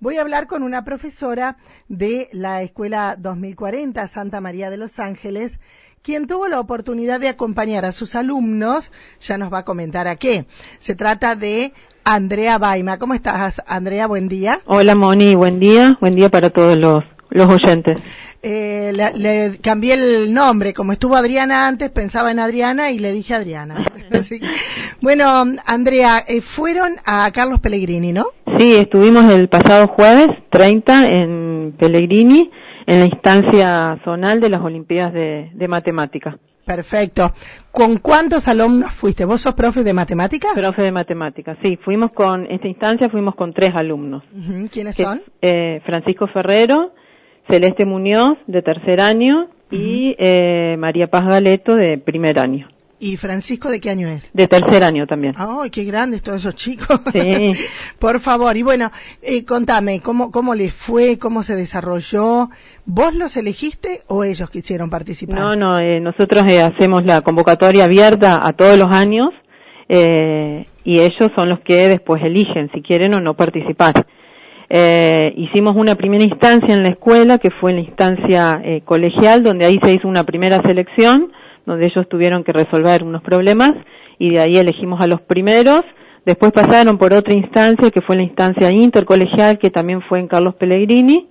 Voy a hablar con una profesora de la Escuela 2040 Santa María de los Ángeles, quien tuvo la oportunidad de acompañar a sus alumnos, ya nos va a comentar a qué. Se trata de Andrea Baima. ¿Cómo estás, Andrea? Buen día. Hola, Moni. Buen día. Buen día para todos los los oyentes. Eh, le, le, cambié el nombre, como estuvo Adriana antes, pensaba en Adriana y le dije Adriana. Así, bueno, Andrea, eh, fueron a Carlos Pellegrini, ¿no? Sí, estuvimos el pasado jueves 30 en Pellegrini, en la instancia zonal de las Olimpiadas de, de Matemáticas. Perfecto. ¿Con cuántos alumnos fuiste? ¿Vos sos profe de matemáticas? Profe de matemáticas, sí. Fuimos con, esta instancia fuimos con tres alumnos. Uh -huh. ¿Quiénes que, son? Eh, Francisco Ferrero, Celeste Muñoz, de tercer año, uh -huh. y eh, María Paz Galeto, de primer año. ¿Y Francisco de qué año es? De tercer año también. ¡Ay, qué grandes todos esos chicos! Sí. Por favor, y bueno, eh, contame, ¿cómo, ¿cómo les fue? ¿Cómo se desarrolló? ¿Vos los elegiste o ellos quisieron participar? No, no, eh, nosotros eh, hacemos la convocatoria abierta a todos los años eh, y ellos son los que después eligen si quieren o no participar. Eh, hicimos una primera instancia en la escuela, que fue la instancia eh, colegial, donde ahí se hizo una primera selección, donde ellos tuvieron que resolver unos problemas, y de ahí elegimos a los primeros. Después pasaron por otra instancia, que fue la instancia intercolegial, que también fue en Carlos Pellegrini.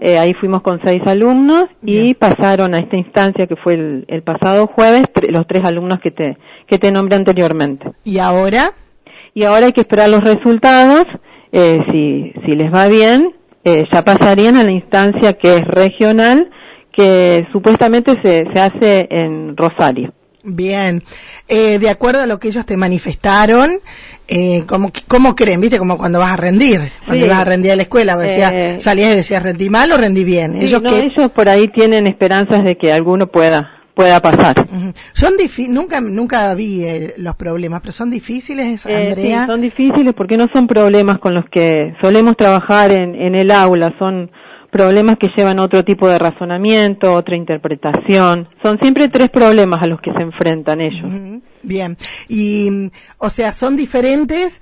Eh, ahí fuimos con seis alumnos y Bien. pasaron a esta instancia que fue el, el pasado jueves los tres alumnos que te, que te nombré anteriormente. ¿Y ahora? Y ahora hay que esperar los resultados eh, si, si les va bien, eh, ya pasarían a la instancia que es regional, que supuestamente se, se hace en Rosario. Bien, eh, de acuerdo a lo que ellos te manifestaron, eh, ¿cómo, ¿cómo creen? ¿Viste? Como cuando vas a rendir, cuando sí. vas a rendir a la escuela, decías, eh, salías y decías, ¿rendí mal o rendí bien? Sí, ellos, no, que... ellos por ahí tienen esperanzas de que alguno pueda pueda pasar. Uh -huh. Son nunca nunca vi eh, los problemas, pero son difíciles, Andrea. Eh, sí, son difíciles porque no son problemas con los que solemos trabajar en, en el aula, son problemas que llevan otro tipo de razonamiento, otra interpretación. Son siempre tres problemas a los que se enfrentan ellos. Uh -huh. Bien. Y, o sea, son diferentes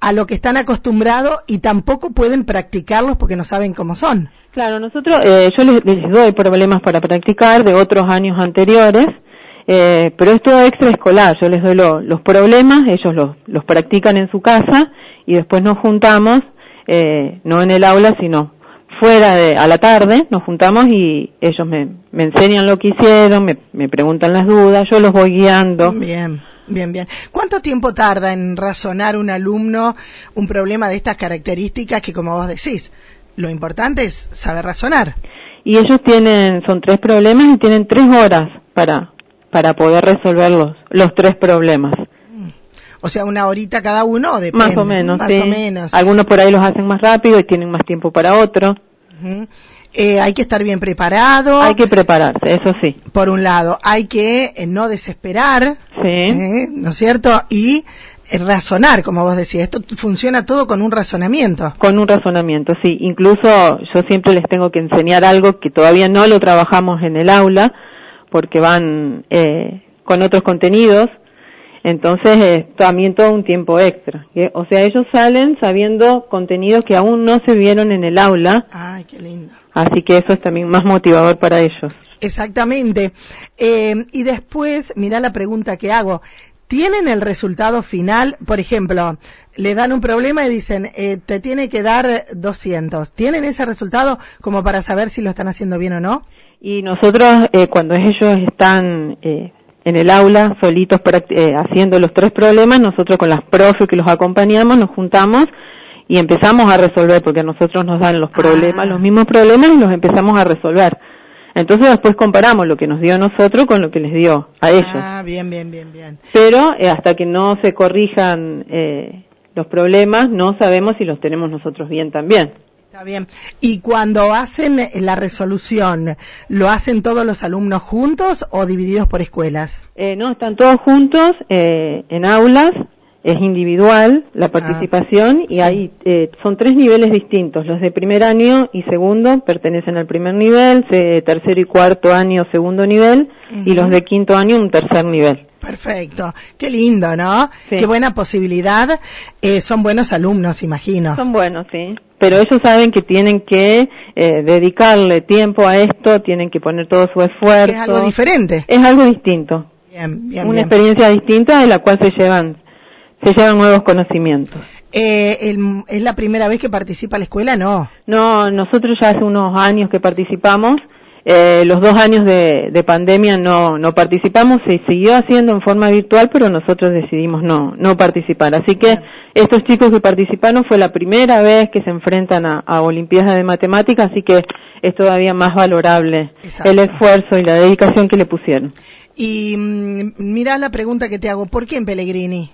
a lo que están acostumbrados y tampoco pueden practicarlos porque no saben cómo son. Claro, nosotros, eh, yo les, les, doy problemas para practicar de otros años anteriores, eh, pero es todo extraescolar. Yo les doy lo, los problemas, ellos los, los practican en su casa y después nos juntamos, eh, no en el aula, sino fuera de, a la tarde, nos juntamos y ellos me, me enseñan lo que hicieron, me, me preguntan las dudas, yo los voy guiando. Bien. Bien, bien. ¿Cuánto tiempo tarda en razonar un alumno un problema de estas características que, como vos decís, lo importante es saber razonar? Y ellos tienen, son tres problemas y tienen tres horas para, para poder resolver los, los tres problemas. O sea, una horita cada uno, depende. Más o menos, más sí. o menos. Algunos por ahí los hacen más rápido y tienen más tiempo para otro. Uh -huh. Eh, hay que estar bien preparado. Hay que prepararse, eso sí. Por un lado, hay que eh, no desesperar, sí. eh, ¿no es cierto? Y razonar, como vos decías. Esto funciona todo con un razonamiento. Con un razonamiento, sí. Incluso yo siempre les tengo que enseñar algo que todavía no lo trabajamos en el aula, porque van eh, con otros contenidos. Entonces, eh, también todo un tiempo extra. O sea, ellos salen sabiendo contenidos que aún no se vieron en el aula. Ay, qué lindo. Así que eso es también más motivador para ellos. Exactamente. Eh, y después, mira la pregunta que hago. ¿Tienen el resultado final? Por ejemplo, le dan un problema y dicen, eh, te tiene que dar 200. ¿Tienen ese resultado como para saber si lo están haciendo bien o no? Y nosotros, eh, cuando ellos están eh, en el aula, solitos eh, haciendo los tres problemas, nosotros con las profes que los acompañamos, nos juntamos y empezamos a resolver, porque a nosotros nos dan los problemas, ah. los mismos problemas y los empezamos a resolver. Entonces después comparamos lo que nos dio a nosotros con lo que les dio a ellos. Ah, bien, bien, bien, bien. Pero eh, hasta que no se corrijan eh, los problemas, no sabemos si los tenemos nosotros bien también. Está bien. Y cuando hacen la resolución, ¿lo hacen todos los alumnos juntos o divididos por escuelas? Eh, no, están todos juntos eh, en aulas es individual la participación ah, y sí. hay eh, son tres niveles distintos los de primer año y segundo pertenecen al primer nivel tercero y cuarto año segundo nivel uh -huh. y los de quinto año un tercer nivel Perfecto. Qué lindo, ¿no? Sí. Qué buena posibilidad. Eh, son buenos alumnos, imagino. Son buenos, sí. Pero ellos saben que tienen que eh, dedicarle tiempo a esto, tienen que poner todo su esfuerzo. Es algo diferente. Es algo distinto. Bien, bien, una bien. experiencia distinta de la cual se llevan, se llevan nuevos conocimientos. Eh, el- ¿Es la primera vez que participa la escuela? No. No, nosotros ya hace unos años que participamos. Eh, los dos años de, de pandemia no, no participamos, se siguió haciendo en forma virtual, pero nosotros decidimos no, no participar. Así que estos chicos que participaron fue la primera vez que se enfrentan a, a Olimpiadas de Matemáticas, así que es todavía más valorable Exacto. el esfuerzo y la dedicación que le pusieron. Y mm, mira la pregunta que te hago. ¿Por qué en Pellegrini?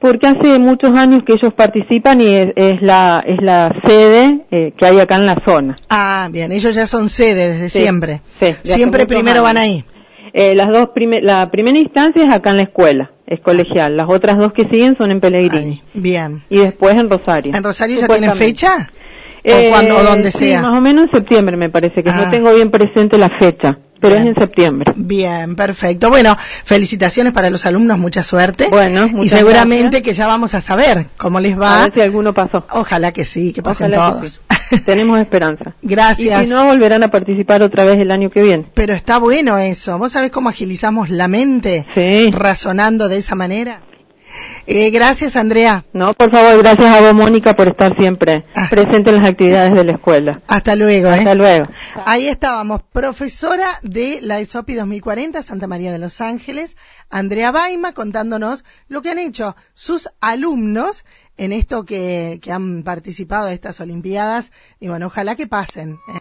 Porque hace muchos años que ellos participan y es, es la, es la sede eh, que hay acá en la zona. Ah, bien. Ellos ya son sede desde Sí, siempre. sí, siempre primero años. van ahí. Eh, las dos prime- la primera instancia es acá en la escuela, es colegial. Las otras dos que siguen son en Pellegrini Ahí. Bien. y después en Rosario. ¿En Rosario ya tienen fecha? Eh, o cuando, o donde sí, sea. más o menos en septiembre me parece, que Ah. no tengo bien presente la fecha, pero Bien. es en septiembre. Bien, perfecto. Bueno, felicitaciones para los alumnos, mucha suerte. Bueno, y muchas seguramente gracias. que ya vamos a saber cómo les A va. ver si alguno pasó. Ojalá que sí, que pasen Ojalá que todos. sí. Tenemos esperanza. Gracias. Y si no, volverán a participar otra vez el año que viene. Pero está bueno eso. ¿Vos sabés cómo agilizamos la mente Sí. razonando de esa manera? Eh, gracias, Andrea. No, por favor, gracias a vos, Mónica, por estar siempre Ah. presente en las actividades de la escuela. Hasta luego. ¿eh? Hasta luego. Ahí estábamos, profesora de la ESOPI 2040, Santa María de los Ángeles, Andrea Baima, contándonos lo que han hecho sus alumnos en esto que, que han participado de estas Olimpiadas. Y bueno, ojalá que pasen. ¿eh?